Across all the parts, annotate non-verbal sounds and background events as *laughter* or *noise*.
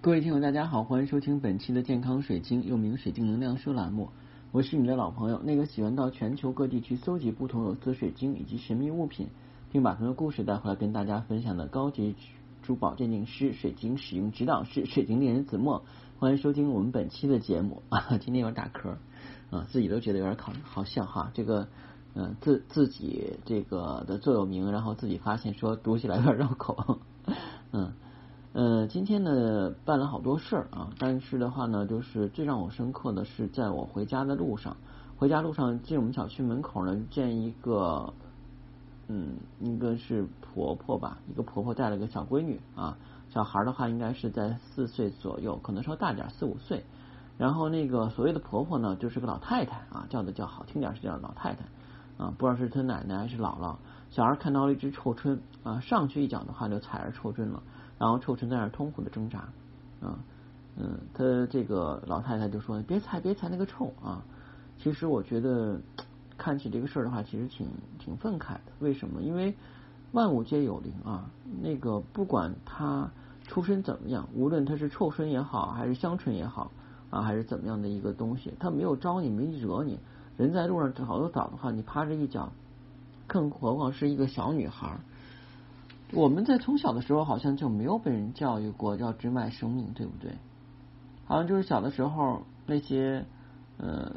各位听友，大家好，欢迎收听本期的健康水晶，又名水晶能量书栏目。我是你的老朋友，那个喜欢到全球各地去搜集不同有色水晶以及神秘物品，并把他们的故事带回来跟大家分享的高级珠宝鉴定师、水晶使用指导师、水晶猎人子墨。欢迎收听我们本期的节目啊！*laughs* 今天有点打嗝啊，自己都觉得有点好好笑哈。这个嗯，自自己这个的座右铭，然后自己发现说读起来有点绕口，*laughs* 嗯。呃，今天呢办了好多事儿啊，但是的话呢，就是最让我深刻的是，在我回家的路上，回家路上进我们小区门口呢，见一个，嗯，应该是婆婆吧，一个婆婆带了个小闺女啊，小孩的话应该是在四岁左右，可能稍大点四五岁，然后那个所谓的婆婆呢，就是个老太太啊，叫的叫好听点是叫老太太啊，不知道是她奶奶还是姥姥。小孩看到了一只臭椿啊，上去一脚的话就踩着臭椿了。然后臭椿在那儿痛苦的挣扎，啊，嗯，他这个老太太就说：“别踩，别踩那个臭啊！”其实我觉得看起这个事儿的话，其实挺挺愤慨的。为什么？因为万物皆有灵啊。那个不管他出身怎么样，无论他是臭身也好，还是香椿也好啊，还是怎么样的一个东西，他没有招你，没惹你。人在路上走着走的话，你趴着一脚，更何况是一个小女孩。我们在从小的时候好像就没有被人教育过要珍爱生命，对不对？好像就是小的时候那些，呃，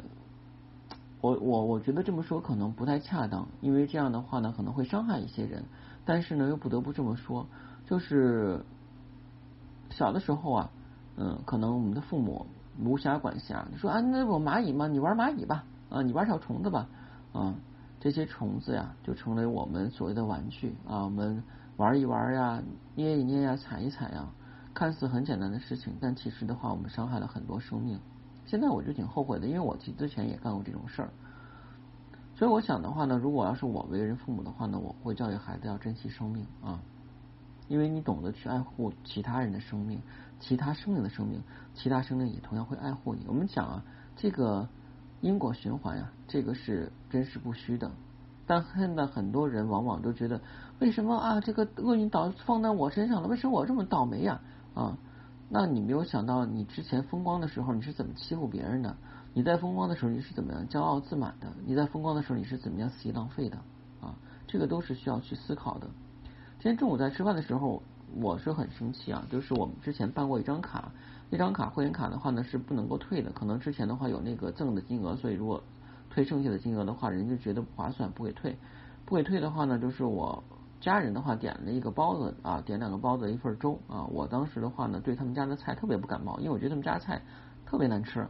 我我我觉得这么说可能不太恰当，因为这样的话呢可能会伤害一些人。但是呢又不得不这么说，就是小的时候啊，嗯，可能我们的父母无暇管辖，说啊那我蚂蚁嘛，你玩蚂蚁吧，啊你玩小虫子吧，啊这些虫子呀就成为我们所谓的玩具啊我们。玩一玩呀，捏一捏呀，踩一踩呀，看似很简单的事情，但其实的话，我们伤害了很多生命。现在我就挺后悔的，因为我之前也干过这种事儿。所以我想的话呢，如果要是我为人父母的话呢，我会教育孩子要珍惜生命啊，因为你懂得去爱护其他人的生命，其他生命的生命，其他生命也同样会爱护你。我们讲啊，这个因果循环呀，这个是真实不虚的。但现在很多人往往都觉得，为什么啊这个厄运倒放在我身上了？为什么我这么倒霉呀？啊，那你没有想到，你之前风光的时候你是怎么欺负别人的？你在风光的时候你是怎么样骄傲自满的？你在风光的时候你是怎么样肆意浪费的？啊，这个都是需要去思考的。今天中午在吃饭的时候，我是很生气啊，就是我们之前办过一张卡，那张卡会员卡的话呢是不能够退的，可能之前的话有那个赠的金额，所以如果。退剩下的金额的话，人就觉得不划算，不给退。不给退的话呢，就是我家人的话点了一个包子啊，点两个包子一份粥啊。我当时的话呢，对他们家的菜特别不感冒，因为我觉得他们家菜特别难吃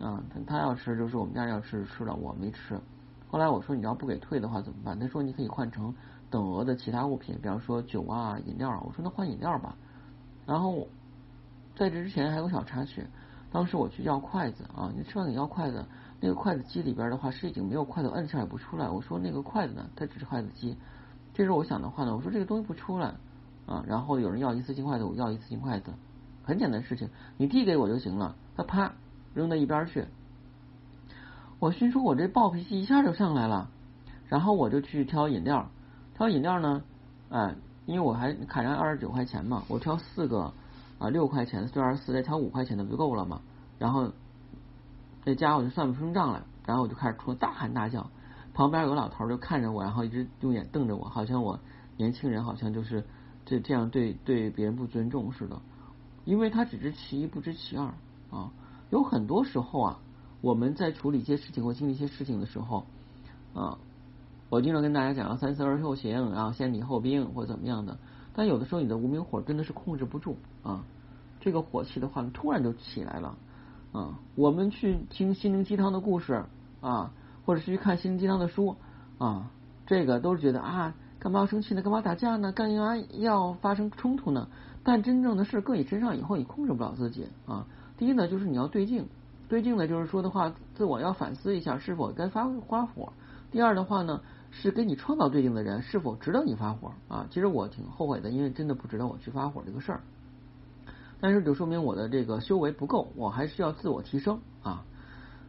啊。他他要吃就是我们家要吃吃了，我没吃。后来我说你要不给退的话怎么办？他说你可以换成等额的其他物品，比方说酒啊、饮料啊。我说那换饮料吧。然后在这之前还有小插曲，当时我去要筷子啊，你吃饭得要筷子。那个筷子机里边的话是已经没有筷子，摁上也不出来。我说那个筷子呢？它只是筷子机。这时候我想的话呢，我说这个东西不出来啊。然后有人要一次性筷子，我要一次性筷子，很简单的事情，你递给我就行了。他啪扔到一边去。我心说，我这暴脾气一下就上来了。然后我就去挑饮料，挑饮料呢，哎，因为我还砍上二十九块钱嘛，我挑四个啊六块钱的，四二十四再挑五块钱的不就够了嘛？然后。这家伙就算不出账来，然后我就开始哭，大喊大叫。旁边有个老头就看着我，然后一直用眼瞪着我，好像我年轻人好像就是这这样对对别人不尊重似的。因为他只知其一不知其二啊。有很多时候啊，我们在处理一些事情或经历一些事情的时候啊，我经常跟大家讲三思而后行，然后先礼后兵或怎么样的。但有的时候你的无名火真的是控制不住啊，这个火气的话突然就起来了。啊，我们去听心灵鸡汤的故事啊，或者是去看心灵鸡汤的书啊，这个都是觉得啊，干嘛要生气呢？干嘛打架呢？干嘛要发生冲突呢？但真正的事搁你身上以后，你控制不了自己啊。第一呢，就是你要对镜，对镜呢，就是说的话，自我要反思一下是否该发发火。第二的话呢，是给你创造对镜的人是否值得你发火啊？其实我挺后悔的，因为真的不值得我去发火这个事儿。但是就说明我的这个修为不够，我还需要自我提升啊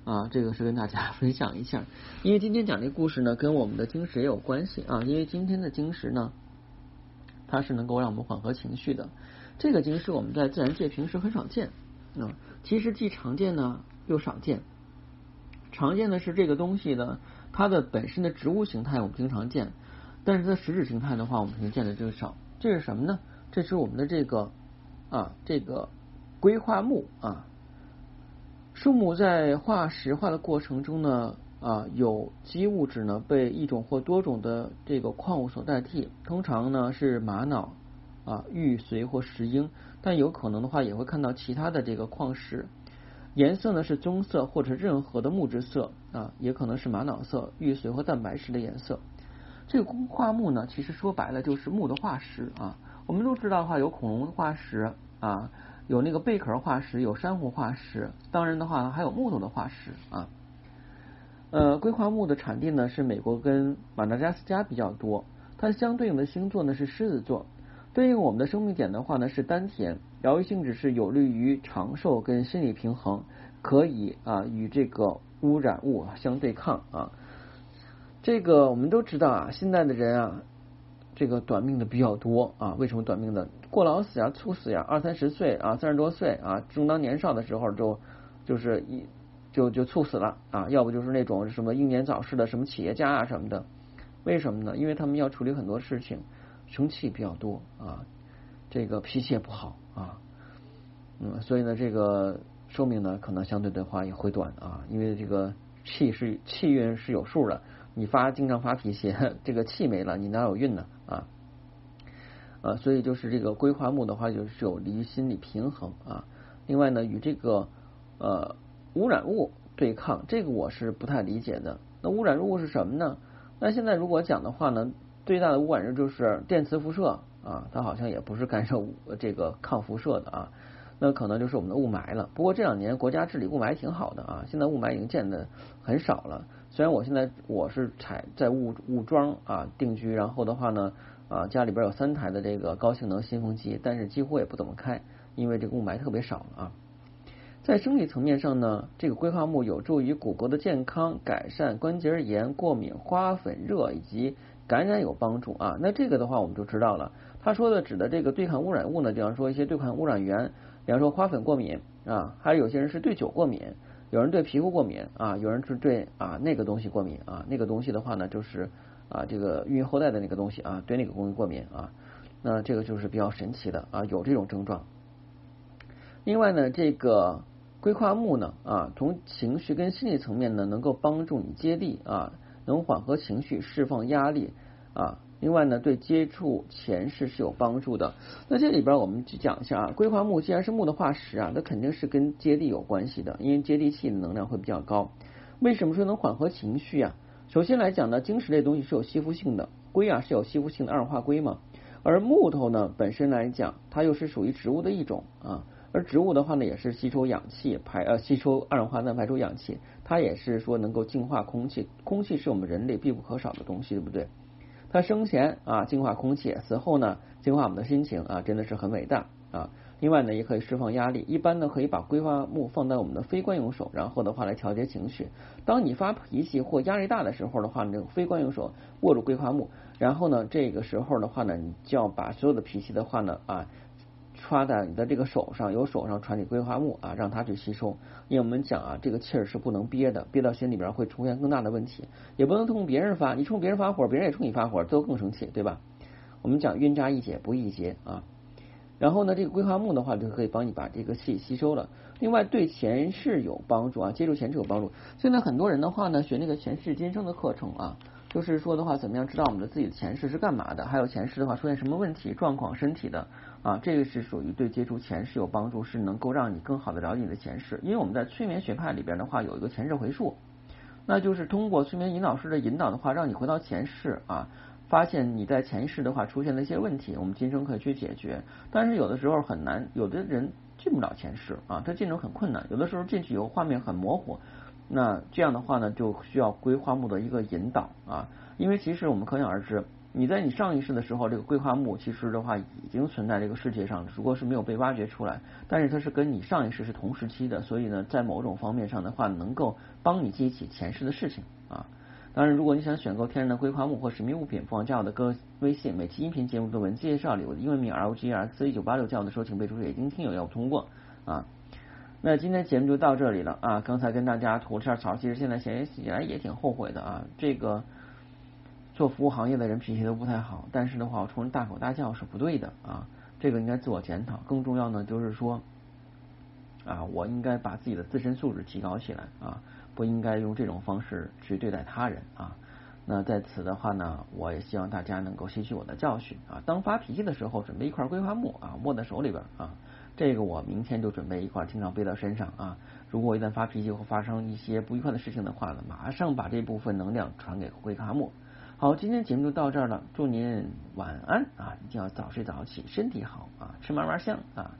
啊！这个是跟大家 *laughs* 分享一下，因为今天讲这故事呢，跟我们的晶石也有关系啊。因为今天的晶石呢，它是能够让我们缓和情绪的。这个晶石我们在自然界平时很少见，啊，其实既常见呢又少见。常见的是这个东西呢，它的本身的植物形态我们经常见，但是它实质形态的话，我们可能见的就少。这是什么呢？这是我们的这个啊，这个硅化木啊。树木在化石化的过程中呢，啊，有机物质呢被一种或多种的这个矿物所代替，通常呢是玛瑙啊、玉髓或石英，但有可能的话也会看到其他的这个矿石。颜色呢是棕色或者任何的木质色啊，也可能是玛瑙色、玉髓或蛋白石的颜色。这个工化木呢，其实说白了就是木的化石啊。我们都知道的话，有恐龙化石啊，有那个贝壳化石，有珊瑚化石。当然的话，还有木头的化石啊。呃，硅化木的产地呢是美国跟马达加斯加比较多。它相对应的星座呢是狮子座。对应我们的生命点的话呢是丹田，疗愈性质是有利于长寿跟心理平衡，可以啊与这个污染物相对抗啊。这个我们都知道啊，现在的人啊，这个短命的比较多啊。为什么短命的？过劳死呀，猝死呀，二三十岁啊，三十多岁啊，正当年少的时候就就是一就就猝死了啊。要不就是那种什么英年早逝的什么企业家啊什么的。为什么呢？因为他们要处理很多事情。生气比较多啊，这个脾气也不好啊，嗯，所以呢，这个寿命呢，可能相对的话也会短啊，因为这个气是气运是有数的，你发经常发脾气，*laughs* 这个气没了，你哪有运呢啊？啊，所以就是这个规划木的话，就是有利于心理平衡啊。另外呢，与这个呃污染物对抗，这个我是不太理解的。那污染物是什么呢？那现在如果讲的话呢？最大的污染物就是电磁辐射啊，它好像也不是干涉这个抗辐射的啊，那可能就是我们的雾霾了。不过这两年国家治理雾霾挺好的啊，现在雾霾已经见的很少了。虽然我现在我是采在雾雾庄啊定居，然后的话呢啊家里边有三台的这个高性能新风机，但是几乎也不怎么开，因为这个雾霾特别少了啊。在生理层面上呢，这个硅化木有助于骨骼的健康，改善关节炎、过敏、花粉、热以及。感染有帮助啊，那这个的话我们就知道了。他说的指的这个对抗污染物呢，比方说一些对抗污染源，比方说花粉过敏啊，还有有些人是对酒过敏，有人对皮肤过敏啊，有人是对啊那个东西过敏啊，那个东西的话呢就是啊这个孕育后代的那个东西啊，对那个东西过敏啊，那这个就是比较神奇的啊，有这种症状。另外呢，这个硅化木呢啊，从情绪跟心理层面呢，能够帮助你接地啊。能缓和情绪，释放压力啊。另外呢，对接触前世是有帮助的。那这里边我们去讲一下啊，硅化木既然是木的化石啊，那肯定是跟接地有关系的，因为接地气的能量会比较高。为什么说能缓和情绪啊？首先来讲呢，晶石类东西是有吸附性的，硅啊是有吸附性的二氧化硅嘛。而木头呢本身来讲，它又是属于植物的一种啊。而植物的话呢，也是吸收氧气排呃吸收二氧化碳排出氧气，它也是说能够净化空气，空气是我们人类必不可少的东西，对不对？它生前啊净化空气，死后呢净化我们的心情啊，真的是很伟大啊。另外呢，也可以释放压力，一般呢可以把桂花木放在我们的非惯用手，然后的话来调节情绪。当你发脾气或压力大的时候的话，那个非惯用手握住桂花木，然后呢这个时候的话呢，你就要把所有的脾气的话呢啊。刷在你的这个手上，由手上传给硅化木啊，让它去吸收。因为我们讲啊，这个气儿是不能憋的，憋到心里边会出现更大的问题。也不能冲别人发，你冲别人发火，别人也冲你发火，都更生气，对吧？我们讲冤渣易解不易结啊。然后呢，这个硅化木的话就可以帮你把这个气吸收了。另外对前世有帮助啊，接触前世有帮助。现在很多人的话呢，学那个前世今生的课程啊。就是说的话，怎么样知道我们的自己的前世是干嘛的？还有前世的话出现什么问题、状况、身体的啊？这个是属于对接触前世有帮助，是能够让你更好的了解你的前世。因为我们在催眠学派里边的话，有一个前世回溯，那就是通过催眠引导师的引导的话，让你回到前世啊，发现你在前世的话出现了一些问题，我们今生可以去解决。但是有的时候很难，有的人进不了前世啊，他进入很困难，有的时候进去以后画面很模糊。那这样的话呢，就需要规划木的一个引导啊，因为其实我们可想而知，你在你上一世的时候，这个规划木其实的话已经存在这个世界上，只不过是没有被挖掘出来。但是它是跟你上一世是同时期的，所以呢，在某种方面上的话，能够帮你记起前世的事情啊。当然，如果你想选购天然的规划木或神秘物品，不妨加我的个微信，每期音频节目的文字介绍里，我的英文名 L G R 四一九八六，加我的时候请备注“北京听友”要通过啊。那今天节目就到这里了啊！刚才跟大家吐了下槽，其实现在想起来也挺后悔的啊。这个做服务行业的人脾气都不太好，但是的话，我冲人大吼大叫是不对的啊。这个应该自我检讨。更重要呢，就是说啊，我应该把自己的自身素质提高起来啊，不应该用这种方式去对待他人啊。那在此的话呢，我也希望大家能够吸取我的教训啊。当发脾气的时候，准备一块桂花木啊，握在手里边啊。这个我明天就准备一块，经常背到身上啊。如果一旦发脾气或发生一些不愉快的事情的话呢，马上把这部分能量传给灰卡莫。好，今天节目就到这儿了，祝您晚安啊！一定要早睡早起，身体好啊，吃嘛嘛香啊！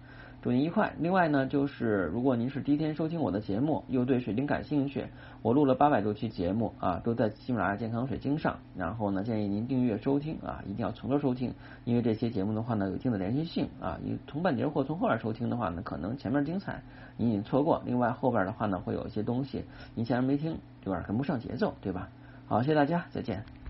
祝您愉快。另外呢，就是如果您是第一天收听我的节目，又对水晶感兴趣，我录了八百多期节目啊，都在喜马拉雅健康水晶上。然后呢，建议您订阅收听啊，一定要从头收听，因为这些节目的话呢，有一定的连续性啊。你从半截或从后边收听的话呢，可能前面精彩你已经错过，另外后边的话呢，会有一些东西你前面没听，有点跟不上节奏，对吧？好，谢谢大家，再见。